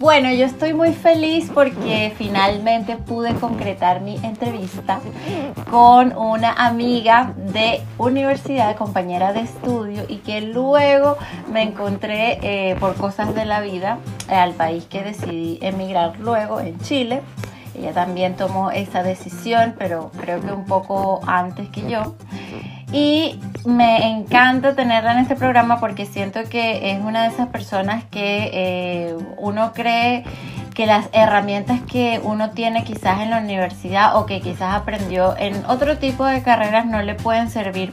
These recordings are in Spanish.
Bueno, yo estoy muy feliz porque finalmente pude concretar mi entrevista con una amiga de universidad, compañera de estudio, y que luego me encontré eh, por cosas de la vida eh, al país que decidí emigrar luego, en Chile. Ella también tomó esa decisión, pero creo que un poco antes que yo. Y me encanta tenerla en este programa porque siento que es una de esas personas que eh, uno cree que las herramientas que uno tiene quizás en la universidad o que quizás aprendió en otro tipo de carreras no le pueden servir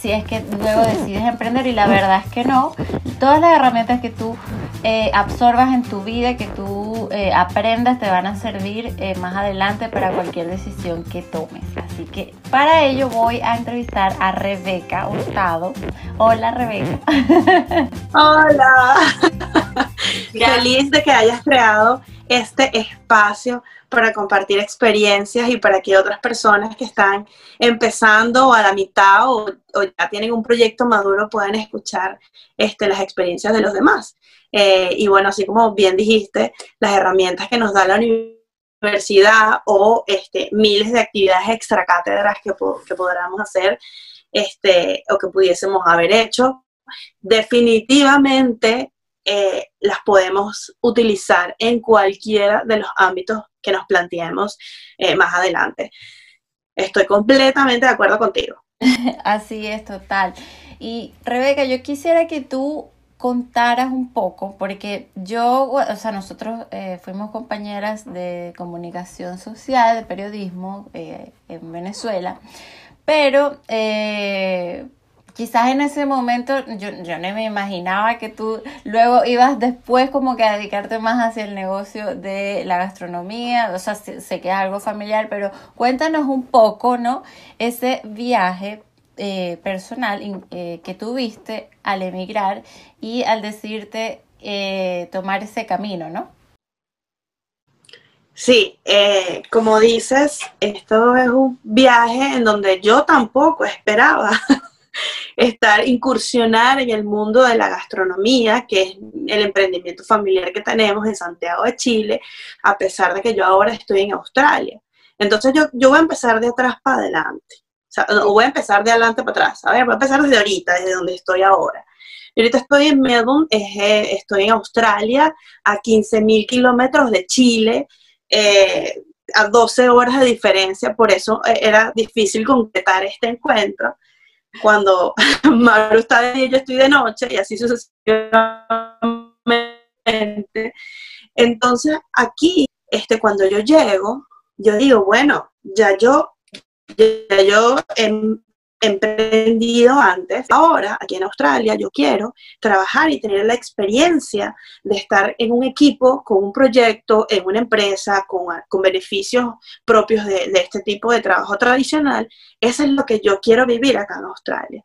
si es que luego decides emprender y la verdad es que no. Todas las herramientas que tú eh, absorbas en tu vida, que tú eh, aprendas, te van a servir eh, más adelante para cualquier decisión que tomes. Así que para ello voy a entrevistar a Rebeca Hurtado. Hola Rebeca. Hola. Feliz de que hayas creado este espacio para compartir experiencias y para que otras personas que están empezando a la mitad o, ya tienen un proyecto maduro puedan escuchar este, las experiencias de los demás. Eh, y bueno, así como bien dijiste, las herramientas que nos da la universidad o este, miles de actividades extracátedras que, que podamos hacer este, o que pudiésemos haber hecho, definitivamente eh, las podemos utilizar en cualquiera de los ámbitos que nos planteemos eh, más adelante. Estoy completamente de acuerdo contigo. Así es, total. Y Rebeca, yo quisiera que tú contaras un poco, porque yo, o sea, nosotros eh, fuimos compañeras de comunicación social, de periodismo en Venezuela, pero quizás en ese momento yo, yo no me imaginaba que tú luego ibas después como que a dedicarte más hacia el negocio de la gastronomía, o sea, sé, que es algo familiar, pero cuéntanos un poco, ¿no? Ese viaje eh, personal eh, que tuviste al emigrar y al decidirte eh, tomar ese camino, ¿no? Sí, como dices, esto es un viaje en donde yo tampoco esperaba estar, incursionar en el mundo de la gastronomía, que es el emprendimiento familiar que tenemos en Santiago de Chile, a pesar de que yo ahora estoy en Australia. Entonces yo, yo voy a empezar de atrás para adelante. O sea, voy a empezar de adelante para atrás. A ver, voy a empezar desde ahorita, desde donde estoy ahora. Y ahorita estoy en Melbourne, eh, estoy en Australia, a 15.000 kilómetros de Chile, eh, a 12 horas de diferencia, por eso eh, era difícil concretar este encuentro cuando Maru está de día, yo estoy de noche y así sucesivamente. Entonces, aquí, este, cuando yo llego, yo digo, bueno, ya yo, yo em, emprendido antes. Ahora, aquí en Australia, yo quiero trabajar y tener la experiencia de estar en un equipo, con un proyecto, en una empresa, con, beneficios propios de, este tipo de trabajo tradicional. Eso es lo que yo quiero vivir acá en Australia.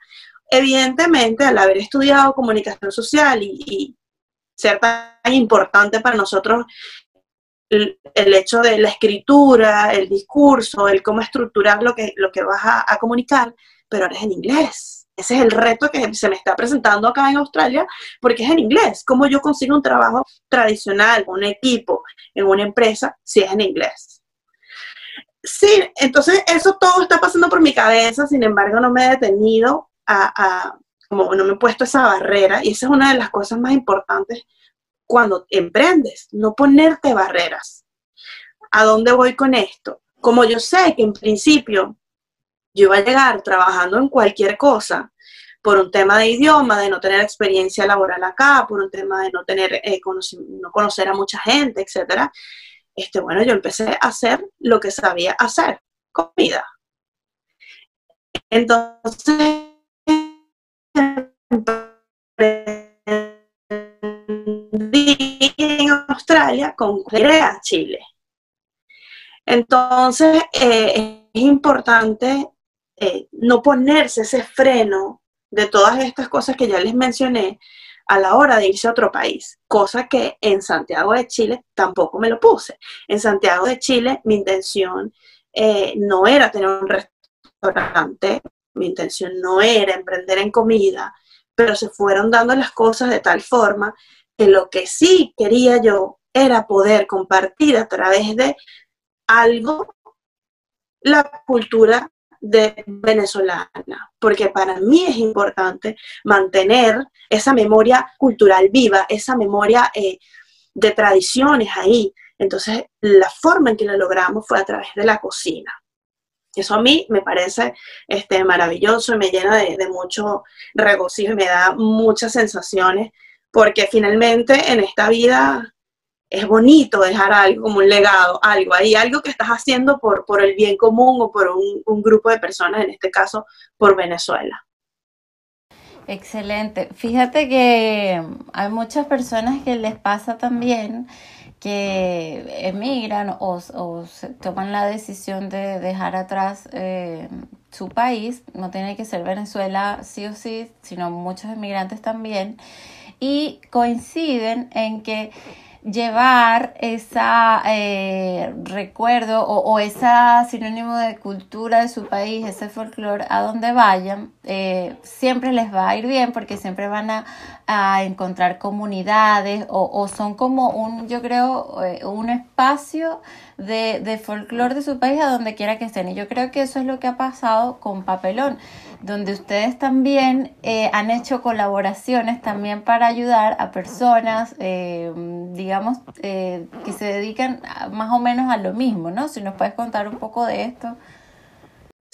Evidentemente, al haber estudiado comunicación social y, ser tan importante para nosotros el, hecho de la escritura, el discurso, el cómo estructurar lo que, lo que vas a comunicar, pero ahora es en inglés. Ese es el reto que se me está presentando acá en Australia, porque es en inglés. ¿Cómo yo consigo un trabajo tradicional, un equipo, en una empresa, si es en inglés? Sí, entonces eso todo está pasando por mi cabeza, sin embargo no me he detenido a, como no me he puesto esa barrera, y esa es una de las cosas más importantes cuando emprendes, no ponerte barreras. ¿A dónde voy con esto? Como yo sé que en principio yo iba a llegar trabajando en cualquier cosa por un tema de idioma, de no tener experiencia laboral acá, por un tema de no tener, eh, no conocer a mucha gente, etcétera. Este, bueno, yo empecé a hacer lo que sabía hacer, comida. Entonces, Australia con Chile. Entonces, eh, es importante eh, no ponerse ese freno de todas estas cosas que ya les mencioné a la hora de irse a otro país, cosa que en Santiago de Chile tampoco me lo puse. En Santiago de Chile mi intención eh, no era tener un restaurante, mi intención no era emprender en comida, pero se fueron dando las cosas de tal forma que lo que sí quería yo era poder compartir a través de algo la cultura de venezolana, porque para mí es importante mantener esa memoria cultural viva, esa memoria eh, de tradiciones ahí. Entonces, la forma en que lo logramos fue a través de la cocina. Eso a mí me parece este, maravilloso y me llena de, de mucho regocijo y me da muchas sensaciones, porque finalmente en esta vida es bonito dejar algo como un legado, algo ahí, algo que estás haciendo por, por el bien común o por un, grupo de personas, en este caso por Venezuela. Excelente. Fíjate que hay muchas personas que les pasa también que emigran o, o toman la decisión de dejar atrás eh, su país, no tiene que ser Venezuela sí o sí, sino muchos emigrantes también, y coinciden en que llevar esa eh, recuerdo o, o esa sinónimo de cultura de su país, ese folclore, a donde vayan, eh, siempre les va a ir bien porque siempre van a, a encontrar comunidades o, o, son como un, yo creo, eh, un espacio de, de folclore de su país a donde quiera que estén. Y yo creo que eso es lo que ha pasado con Papelón donde ustedes también eh, han hecho colaboraciones también para ayudar a personas, eh, digamos, eh, que se dedican más o menos a lo mismo, ¿no? Si nos puedes contar un poco de esto.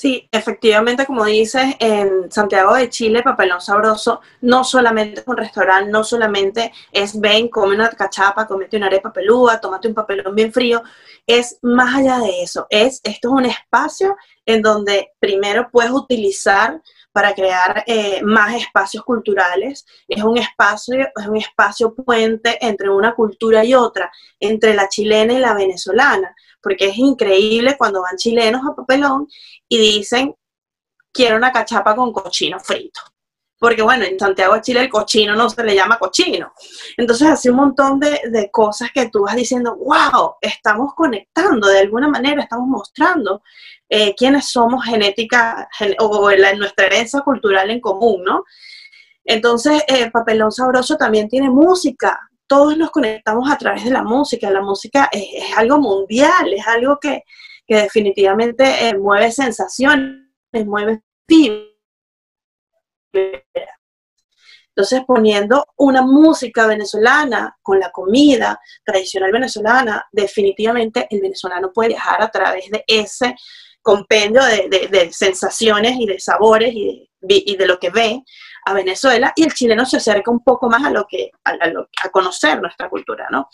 Sí, efectivamente, como dices, en Santiago de Chile, Papelón Sabroso no solamente es un restaurante, no solamente es ven, come una cachapa, comete una arepa pelúa, tómate un papelón bien frío, es más allá de eso, es, esto es un espacio en donde primero puedes utilizar para crear eh, más espacios culturales. Es un espacio, es un espacio puente entre una cultura y otra, entre la chilena y la venezolana, porque es increíble cuando van chilenos a Papelón y dicen, quiero una cachapa con cochino frito porque bueno, en Santiago de Chile el cochino no se le llama cochino. Entonces hace un montón de, de, cosas que tú vas diciendo, wow, estamos conectando, de alguna manera estamos mostrando eh, quiénes somos genética gen o la, nuestra herencia cultural en común, ¿no? Entonces, eh, Papelón Sabroso también tiene música, todos nos conectamos a través de la música, la música es, algo mundial, es algo que, que definitivamente eh, mueve sensaciones, mueve entonces, poniendo una música venezolana con la comida tradicional venezolana, definitivamente el venezolano puede viajar a través de ese compendio de, sensaciones y de sabores y de, lo que ve a Venezuela, y el chileno se acerca un poco más a lo que a, lo, a conocer nuestra cultura, ¿no?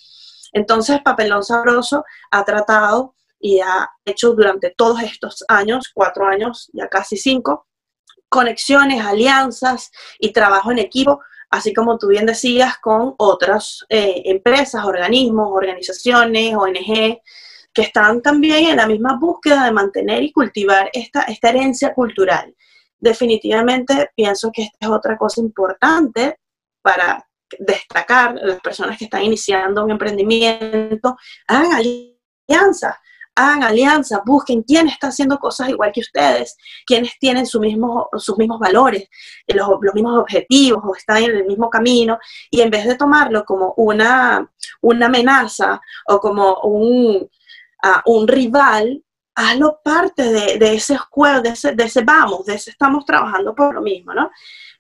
Entonces, Papelón Sabroso ha tratado y ha hecho durante todos estos años, cuatro años, ya casi cinco, conexiones, alianzas y trabajo en equipo, así como tú bien decías, con otras eh, empresas, organismos, organizaciones, ONG, que están también en la misma búsqueda de mantener y cultivar esta, esta herencia cultural. Definitivamente pienso que esta es otra cosa importante para destacar las personas que están iniciando un emprendimiento, hagan alianzas, hagan alianzas, busquen quién está haciendo cosas igual que ustedes, quiénes tienen su mismo, sus mismos valores, los, los, mismos objetivos o están en el mismo camino, y en vez de tomarlo como una, una amenaza o como un, uh, un rival, hazlo parte de, de ese juego, de ese, de ese vamos, de ese estamos trabajando por lo mismo, ¿no?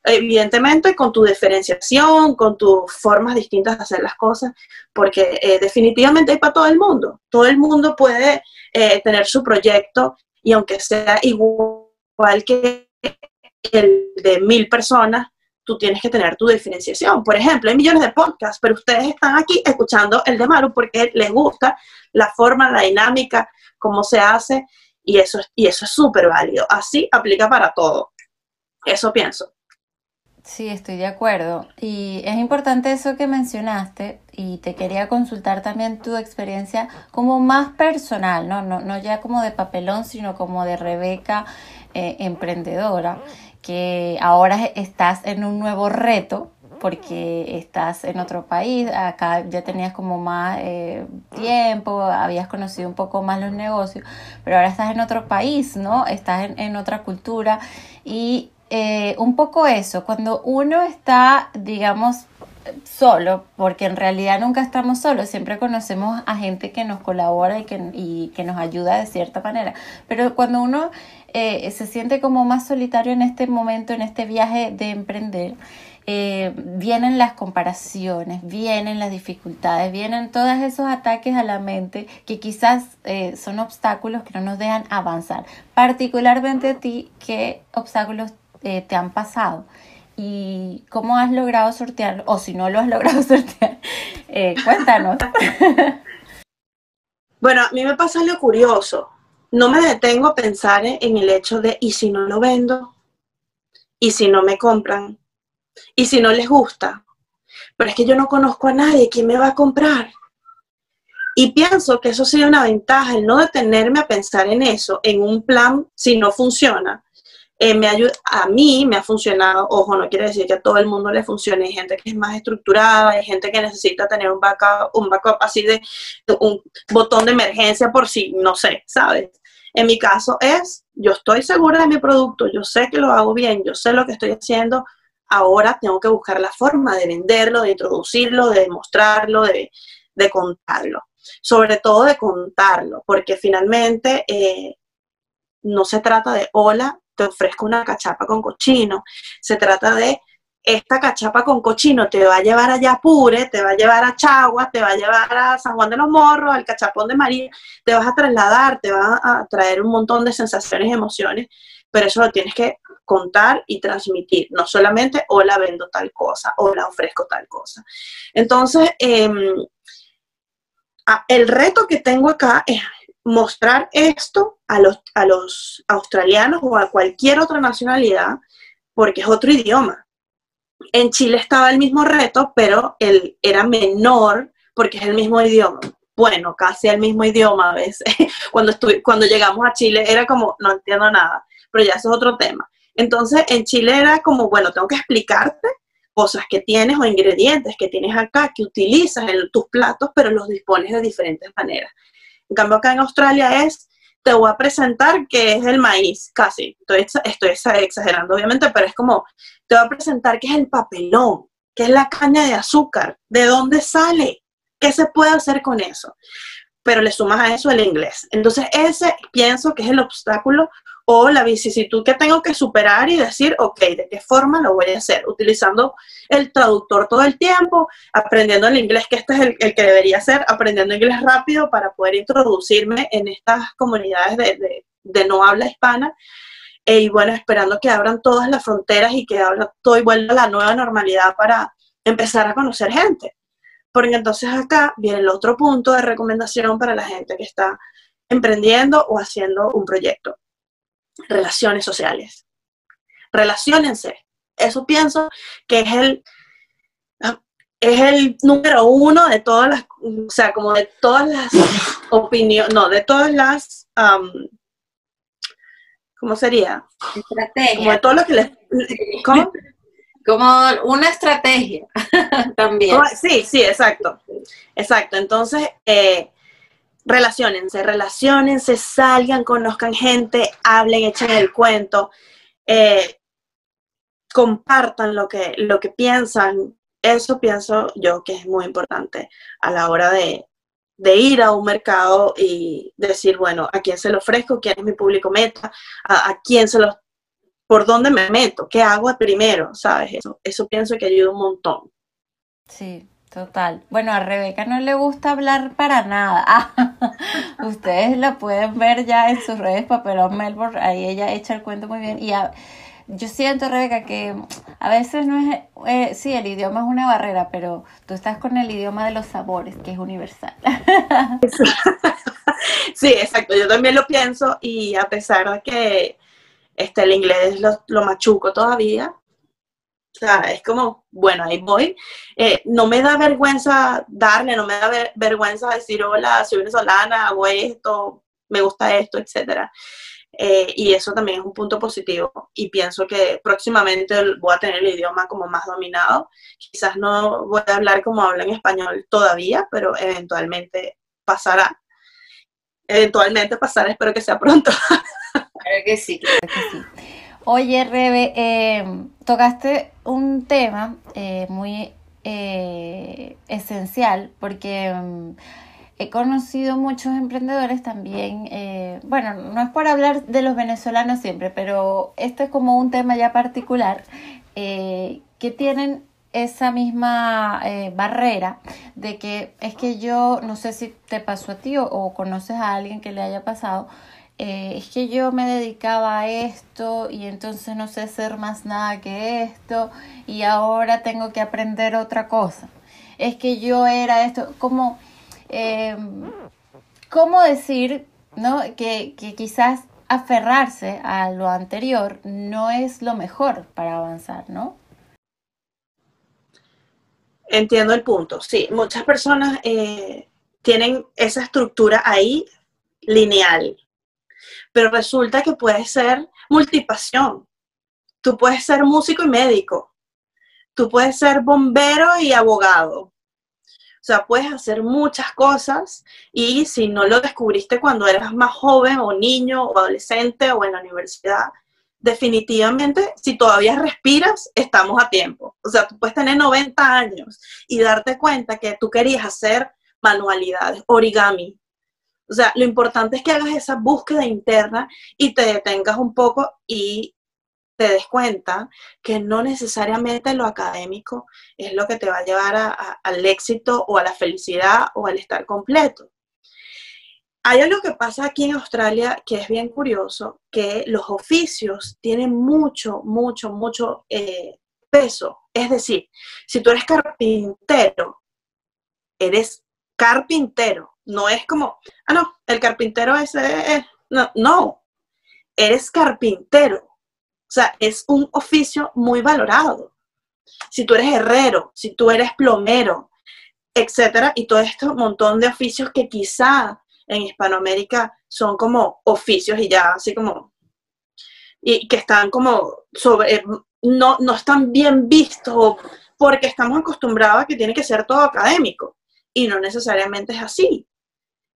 evidentemente con tu diferenciación, con tus formas distintas de hacer las cosas, porque eh, definitivamente hay para todo el mundo. Todo el mundo puede eh, tener su proyecto y aunque sea igual que el de mil personas, tú tienes que tener tu diferenciación. Por ejemplo, hay millones de podcasts, pero ustedes están aquí escuchando el de Maru porque les gusta la forma, la dinámica, cómo se hace, y eso, y eso es súper válido. Así aplica para todo. Eso pienso. Sí, estoy de acuerdo. Y es importante eso que mencionaste y te quería consultar también tu experiencia como más personal, ¿no? No, no ya como de papelón, sino como de Rebeca eh, emprendedora, que ahora estás en un nuevo reto porque estás en otro país, acá ya tenías como más eh, tiempo, habías conocido un poco más los negocios, pero ahora estás en otro país, ¿no? Estás en, en otra cultura y eh, un poco eso, cuando uno está, digamos, solo, porque en realidad nunca estamos solos, siempre conocemos a gente que nos colabora y que, y que nos ayuda de cierta manera. Pero cuando uno eh, se siente como más solitario en este momento, en este viaje de emprender, eh, vienen las comparaciones, vienen las dificultades, vienen todos esos ataques a la mente que quizás eh, son obstáculos que no nos dejan avanzar. Particularmente a ti, ¿qué obstáculos te han pasado? y cómo has logrado sortearlo, o si no lo has logrado sortear, cuéntanos. Bueno, a mí me pasa algo curioso. No me detengo a pensar en el hecho de, ¿y si no lo vendo? ¿Y si no me compran? ¿Y si no les gusta? Pero es que yo no conozco a nadie, ¿quién me va a comprar? Y pienso que eso sería una ventaja, el no detenerme a pensar en eso, en un plan, si no funciona, eh, me ayuda, a mí me ha funcionado, ojo, no quiere decir que a todo el mundo le funcione, hay gente que es más estructurada, hay gente que necesita tener un backup, un backup así de un botón de emergencia por si, no sé, ¿sabes? En mi caso es, yo estoy segura de mi producto, yo sé que lo hago bien, yo sé lo que estoy haciendo, ahora tengo que buscar la forma de venderlo, de introducirlo, de mostrarlo, de, de contarlo. Sobre todo de contarlo, porque finalmente eh, no se trata de hola, te ofrezco una cachapa con cochino. Se trata de esta cachapa con cochino te va a llevar a Yapure, te va a llevar a Chagua, te va a llevar a San Juan de los Morros, al Cachapón de María, te vas a trasladar, te va a traer un montón de sensaciones y emociones, pero eso lo tienes que contar y transmitir, no solamente hola vendo tal cosa, hola ofrezco tal cosa. Entonces, em, el reto que tengo acá es mostrar esto a los, a los australianos o a cualquier otra nacionalidad, porque es otro idioma. En Chile estaba el mismo reto, pero él era menor porque es el mismo idioma. Bueno, casi el mismo idioma a veces. Cuando, cuando llegamos a Chile era como, no entiendo nada, pero ya eso es otro tema. Entonces, en Chile era como, bueno, tengo que explicarte cosas que tienes o ingredientes que tienes acá, que utilizas en tus platos, pero los dispones de diferentes maneras. En cambio, acá en Australia es, te voy a presentar que es el maíz, casi. Estoy, estoy exagerando, obviamente, pero es como, te voy a presentar que es el papelón, que es la caña de azúcar, de dónde sale, qué se puede hacer con eso. Pero le sumas a eso el inglés. Entonces, ese pienso que es el obstáculo o la vicisitud que tengo que superar y decir, ok, ¿de qué forma lo voy a hacer? Utilizando el traductor todo el tiempo, aprendiendo el inglés, que este es el, que debería ser, aprendiendo inglés rápido para poder introducirme en estas comunidades de, no habla hispana. E, y bueno, esperando que abran todas las fronteras y que abra todo y vuelva a la nueva normalidad para empezar a conocer gente. Porque entonces acá viene el otro punto de recomendación para la gente que está emprendiendo o haciendo un proyecto relaciones sociales. Relaciónense. Eso pienso que es el, es el número uno de todas las, o sea, como de todas las opiniones, no, de todas las, ¿cómo sería? Estrategia. Como de todo lo que les... ¿cómo? Como una estrategia también. Sí, sí, exacto. Exacto. Entonces, eh, relacionense, relacionense, salgan, conozcan gente, hablen, echen el cuento, eh, compartan lo que, lo que piensan. Eso pienso yo que es muy importante a la hora de, ir a un mercado y decir, bueno, ¿a quién se lo ofrezco? ¿Quién es mi público meta? ¿A, quién se lo... ¿Por dónde me meto? ¿Qué hago primero? ¿Sabes? Eso, eso pienso que ayuda un montón. Sí, Total. Bueno, a Rebeca no le gusta hablar para nada. ustedes la pueden ver ya en sus redes Papelón Melbourne. Ahí ella echa el cuento muy bien. Y yo siento, Rebeca, que a veces no es. Eh, sí, el idioma es una barrera, pero tú estás con el idioma de los sabores, que es universal. sí, exacto. Yo también lo pienso. Y a pesar de que este, el inglés lo machuco todavía, o sea, es como, bueno, ahí voy. Eh, no me da vergüenza darle, no me da vergüenza decir, hola, soy venezolana, hago esto, me gusta esto, etc. Eh, y eso también es un punto positivo. Y pienso que próximamente voy a tener el idioma como más dominado. Quizás no voy a hablar como hablo en español todavía, pero eventualmente pasará. Eventualmente pasará, espero que sea pronto. Claro que sí, claro que sí. Oye, Rebe, eh, tocaste un tema eh, muy eh, esencial porque mm, he conocido muchos emprendedores también, eh, bueno, no es por hablar de los venezolanos siempre, pero este es como un tema ya particular, que tienen esa misma barrera de que es que yo, no sé si te pasó a ti o conoces a alguien que le haya pasado, eh, es que yo me dedicaba a esto y entonces no sé hacer más nada que esto y ahora tengo que aprender otra cosa. Es que yo era esto, como, em, ¿cómo decir ¿no? que, que quizás aferrarse a lo anterior no es lo mejor para avanzar, ¿no? Entiendo el punto, sí. Muchas personas eh, tienen esa estructura ahí lineal, pero resulta que puedes ser multipasión. Tú puedes ser músico y médico. Tú puedes ser bombero y abogado. O sea, puedes hacer muchas cosas y si no lo descubriste cuando eras más joven o niño o adolescente o en la universidad, definitivamente, si todavía respiras, estamos a tiempo. O sea, tú puedes tener 90 años y darte cuenta que tú querías hacer manualidades, origami, o sea, lo importante es que hagas esa búsqueda interna y te detengas un poco y te des cuenta que no necesariamente lo académico es lo que te va a llevar al éxito o a la felicidad o al estar completo. Hay algo que pasa aquí en Australia que es bien curioso, que los oficios tienen mucho, mucho, mucho eh, peso. Es decir, si tú eres carpintero, eres carpintero, no es como, ah, no, el carpintero ese es, no, no, eres carpintero. O sea, es un oficio muy valorado. Si tú eres herrero, si tú eres plomero, etcétera, y todo esto montón de oficios que quizá en Hispanoamérica son como oficios y ya así como y que están como sobre no, no están bien vistos porque estamos acostumbrados a que tiene que ser todo académico y no necesariamente es así.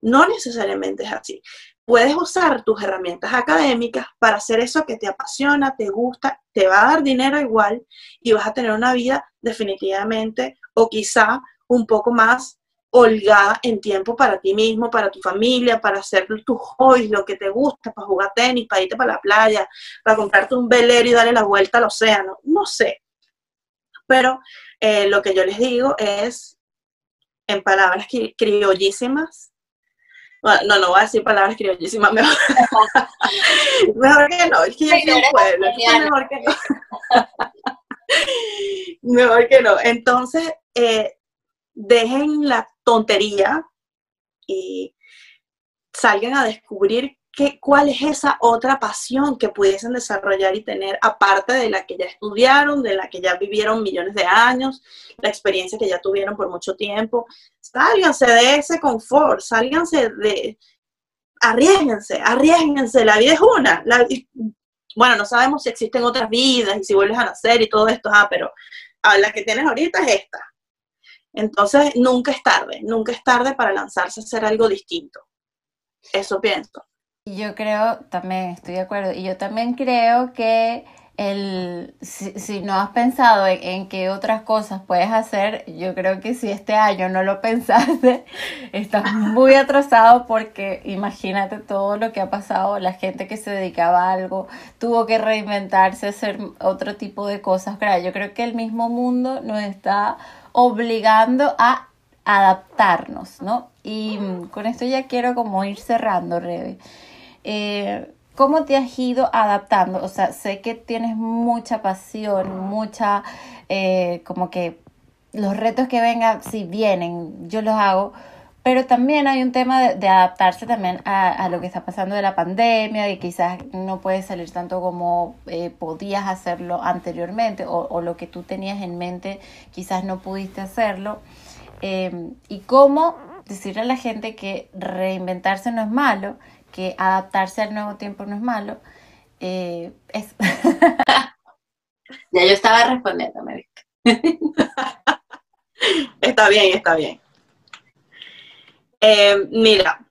No necesariamente es así. Puedes usar tus herramientas académicas para hacer eso que te apasiona, te gusta, te va a dar dinero igual y vas a tener una vida definitivamente o quizá un poco más holgada en tiempo para ti mismo, para tu familia, para hacer tus hobbies, lo que te gusta, para jugar tenis, para irte para la playa, para comprarte un velero y darle la vuelta al océano, no sé. Pero eh, lo que yo les digo es, en palabras criollísimas, no, no voy a decir palabras criollísimas, mejor, mejor que no, es que yo soy un pueblo, mejor que no. mejor que no. Entonces, eh, dejen la tontería y salgan a descubrir ¿Cuál es esa otra pasión que pudiesen desarrollar y tener, aparte de la que ya estudiaron, de la que ya vivieron millones de años, la experiencia que ya tuvieron por mucho tiempo? Sálganse de ese confort, sálganse de... Arriesguense, arriesguense, la vida es una. bueno, no sabemos si existen otras vidas y si vuelves a nacer y todo esto, ah, pero ah, la que tienes ahorita es esta. Entonces, nunca es tarde, nunca es tarde para lanzarse a hacer algo distinto. Eso pienso. Yo creo, también estoy de acuerdo, y yo también creo que el, si, no has pensado en, qué otras cosas puedes hacer, yo creo que si este año no lo pensaste, estás muy atrasado porque imagínate todo lo que ha pasado, la gente que se dedicaba a algo tuvo que reinventarse, hacer otro tipo de cosas. Claro, yo creo que el mismo mundo nos está obligando a adaptarnos, ¿no? Y con esto ya quiero como ir cerrando, Rebe. Eh, ¿Cómo te has ido adaptando? O sea, sé que tienes mucha pasión, mucha, eh, como que los retos que vengan, si vienen, yo los hago, pero también hay un tema de, adaptarse también a, lo que está pasando de la pandemia, y quizás no puedes salir tanto como eh, podías hacerlo anteriormente, o, lo que tú tenías en mente, quizás no pudiste hacerlo. y cómo decirle a la gente que reinventarse no es malo, que adaptarse al nuevo tiempo no es malo. Eh, ya yo estaba respondiendo, me está bien, está bien. Eh, mira,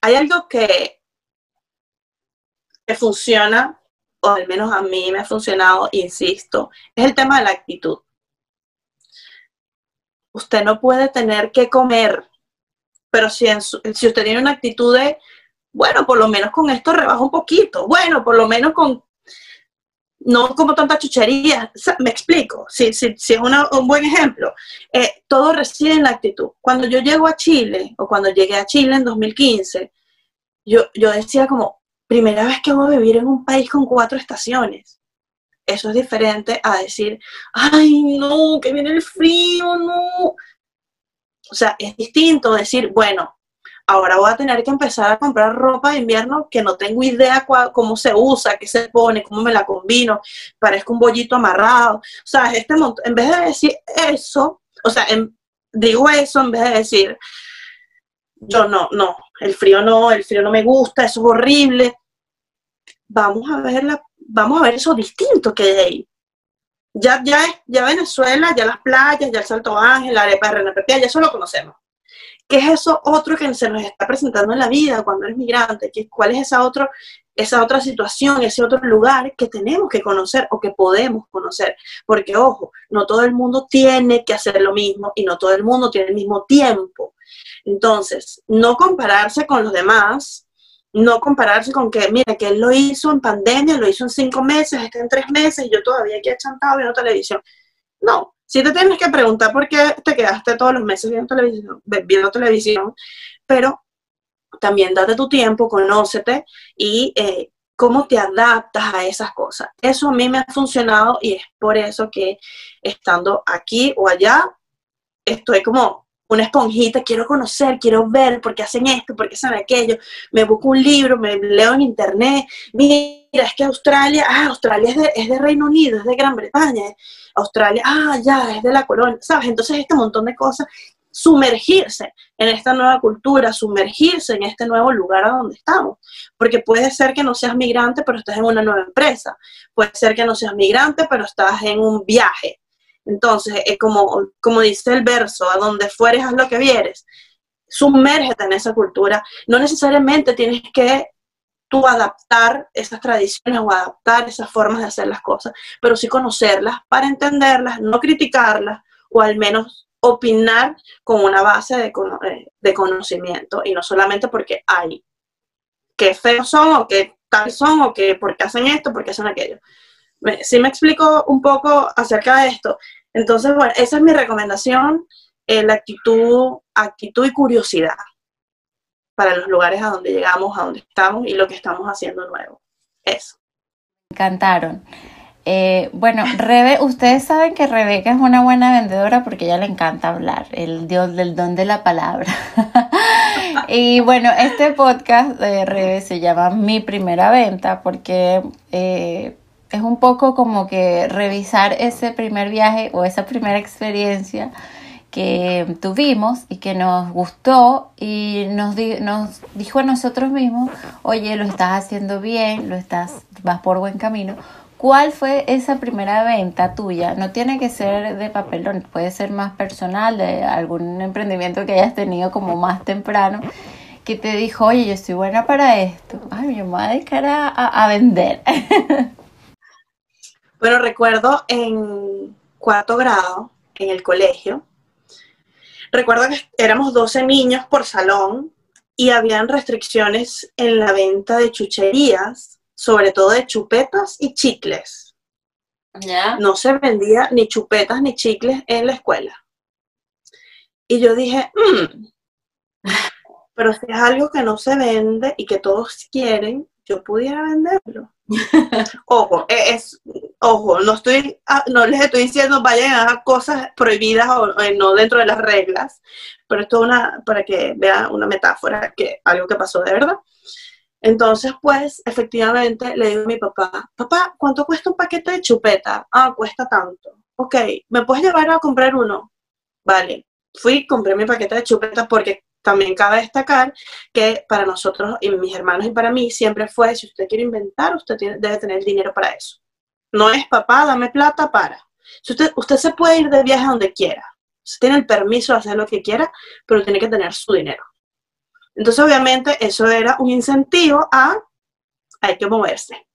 hay algo que, que funciona, o al menos a mí me ha funcionado, insisto, es el tema de la actitud. usted no puede tener que comer, pero si, si usted tiene una actitud de, bueno, por lo menos con esto rebaja un poquito, bueno, por lo menos con, no como tanta chuchería, me explico, si, si, si es un buen ejemplo, eh, todo reside en la actitud. Cuando yo llego a Chile, o cuando llegué a Chile en 2015, yo, yo decía como, primera vez que voy a vivir en un país con cuatro estaciones. Eso es diferente a decir, ay, no, que viene el frío, no. O sea, es distinto decir, bueno, ahora voy a tener que empezar a comprar ropa de invierno que no tengo idea cómo se usa, qué se pone, cómo me la combino, parezco un bollito amarrado. O sea, este en vez de decir eso, o sea, digo eso en vez de decir, yo no, no, el frío no, el frío no me gusta, eso es horrible. Vamos a ver la vamos a ver eso distinto que hay ahí. Ya, ya, ya Venezuela, ya las playas, ya el Salto Ángel, la arepa de RNPP, ya eso lo conocemos. ¿Qué es eso otro que se nos está presentando en la vida cuando eres migrante? ¿Cuál es esa, otro, esa otra situación, ese otro lugar que tenemos que conocer o que podemos conocer? Porque, ojo, no todo el mundo tiene que hacer lo mismo y no todo el mundo tiene el mismo tiempo. Entonces, no compararse con los demás, no compararse con que, mira, que él lo hizo en pandemia, lo hizo en cinco meses, está en tres meses y yo todavía aquí chantado viendo televisión. No, si te tienes que preguntar por qué te quedaste todos los meses viendo televisión, viendo televisión pero también date tu tiempo, conócete y eh, cómo te adaptas a esas cosas. Eso a mí me ha funcionado y es por eso que estando aquí o allá, estoy como una esponjita, quiero conocer, quiero ver por qué hacen esto, por qué hacen aquello, me busco un libro, me leo en internet, mira, es que Australia, ah, Australia es de, es de Reino Unido, es de Gran Bretaña, Australia, ah, ya, es de la colonia, ¿sabes? Entonces este montón de cosas, sumergirse en esta nueva cultura, sumergirse en este nuevo lugar a donde estamos, porque puede ser que no seas migrante, pero estás en una nueva empresa, puede ser que no seas migrante, pero estás en un viaje, entonces, es como, como dice el verso, a donde fueres, haz lo que vieres. Sumérgete en esa cultura. No necesariamente tienes que tú adaptar esas tradiciones o adaptar esas formas de hacer las cosas, pero sí conocerlas para entenderlas, no criticarlas o al menos opinar con una base de, eh, conocimiento y no solamente porque hay que feos son o que tal son o que porque hacen esto, porque hacen aquello sí me explico un poco acerca de esto. Entonces, bueno, esa es mi recomendación, eh, la actitud, actitud y curiosidad para los lugares a donde llegamos, a donde estamos y lo que estamos haciendo nuevo. Eso. Me encantaron. Eh, bueno, Rebe, ustedes saben que Rebeca es una buena vendedora porque ella le encanta hablar, el dios del don de la palabra. y bueno, este podcast de Rebe se llama Mi Primera Venta porque eh, es un poco como que revisar ese primer viaje o esa primera experiencia que tuvimos y que nos gustó y nos, dijo a nosotros mismos, oye, lo estás haciendo bien, lo estás, vas por buen camino. ¿Cuál fue esa primera venta tuya? No tiene que ser de papelón, puede ser más personal, de algún emprendimiento que hayas tenido como más temprano, que te dijo, oye, yo estoy buena para esto. Ay, yo me voy a, a vender. Bueno, recuerdo en cuarto grado, en el colegio, recuerdo que éramos 12 niños por salón y habían restricciones en la venta de chucherías, sobre todo de chupetas y chicles. No se vendía ni chupetas ni chicles en la escuela. Y yo dije, mm, pero si es algo que no se vende y que todos quieren, yo pudiera venderlo. Ojo, e, es, ojo, no estoy, ah, no les estoy diciendo vayan a cosas prohibidas o, no dentro de las reglas, pero esto es una, para que vean una metáfora, que algo que pasó de verdad. Entonces, pues, efectivamente, le digo a mi papá, papá, ¿cuánto cuesta un paquete de chupeta? Ah, cuesta tanto. Ok, ¿me puedes llevar a comprar uno? Vale, fui, compré mi paquete de chupeta porque también cabe destacar que para nosotros y mis hermanos y para mí siempre fue, si usted quiere inventar, usted debe tener dinero para eso. No es papá, dame plata para. usted, usted se puede ir de viaje donde quiera. Usted tiene el permiso de hacer lo que quiera, pero tiene que tener su dinero. Entonces, obviamente, eso era un incentivo a hay que moverse.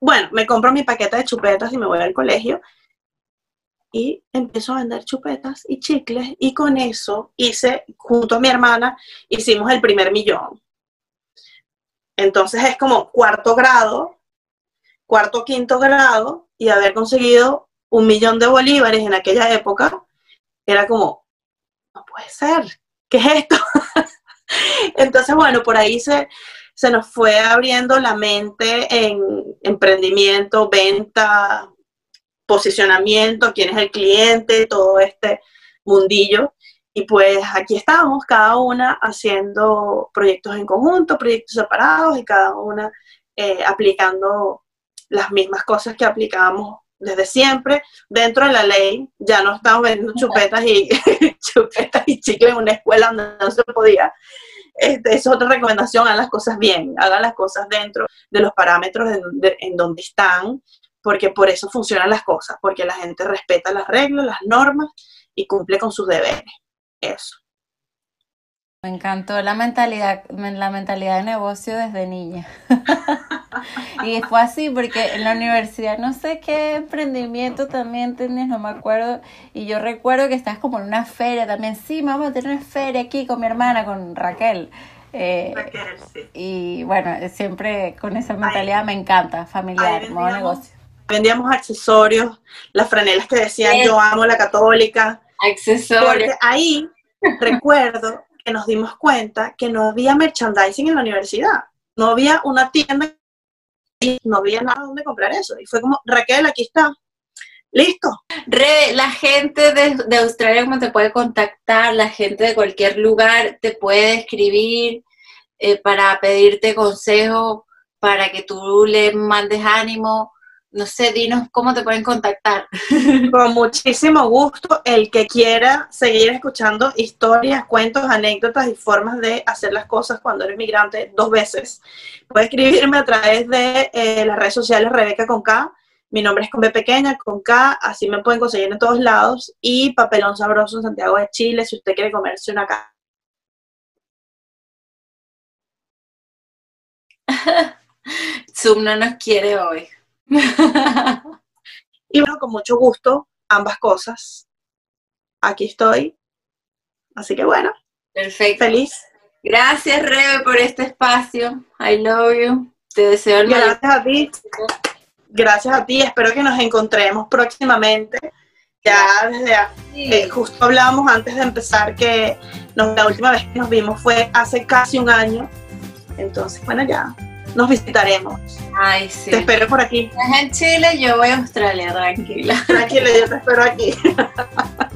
Bueno, me compro mi paquete de chupetas y me voy al colegio. Y empiezo a vender chupetas y chicles y con eso hice, junto a mi hermana, hicimos el primer millón. Entonces es como cuarto grado, cuarto, quinto grado y haber conseguido un millón de bolívares en aquella época era como, no puede ser, ¿qué es esto? Entonces, bueno, por ahí se, se nos fue abriendo la mente en emprendimiento, venta, posicionamiento, quién es el cliente, todo este mundillo. Y pues aquí estábamos, cada una haciendo proyectos en conjunto, proyectos separados y cada una eh, aplicando las mismas cosas que aplicábamos desde siempre dentro de la ley. Ya no estamos vendiendo chupetas y chupetas y chicles en una escuela donde no se podía. Este, es otra recomendación, hagan las cosas bien, hagan las cosas dentro de los parámetros en donde están porque por eso funcionan las cosas, porque la gente respeta las reglas, las normas y cumple con sus deberes. Eso. Me encantó la mentalidad, la mentalidad de negocio desde niña. y fue así porque en la universidad no sé qué emprendimiento también tenías, no me acuerdo. Y yo recuerdo que estás como en una feria también. Sí, vamos a tener una feria aquí con mi hermana, con Raquel. Eh, Raquel, sí. Y bueno, siempre con esa mentalidad me encanta, familiar, modo negocio vendíamos accesorios, las franelas que decían yo amo la católica. Accesorios. Porque ahí recuerdo que nos dimos cuenta que no había merchandising en la universidad. No había una tienda y no había nada donde comprar eso. Y fue como, Raquel, aquí está. Listo. Re, la gente de, Australia, ¿cómo te puede contactar? La gente de cualquier lugar te puede escribir eh, para pedirte consejo, para que tú le mandes ánimo no sé, dinos cómo te pueden contactar. Con muchísimo gusto, el que quiera seguir escuchando historias, cuentos, anécdotas y formas de hacer las cosas cuando eres migrante dos veces, puede escribirme a través de eh, las redes sociales Rebeca con K. Mi nombre es con B pequeña, con K, así me pueden conseguir en todos lados. Y Papelón Sabroso en Santiago de Chile, si usted quiere comerse una casa. Zoom no nos quiere hoy. y bueno, con mucho gusto, ambas cosas. Aquí estoy. Así que bueno. Perfecto. Feliz. Gracias, Rebe, por este espacio. I love you. Te deseo el Gracias a ti. Gracias a ti. Espero que nos encontremos próximamente. Ya desde eh, justo hablábamos antes de empezar que la última vez que nos vimos fue hace casi un año. Entonces, bueno, ya nos visitaremos. Ay, sí. Te espero por aquí. Estás en Chile, yo voy a Australia, tranquila. Tranquila, yo te espero aquí.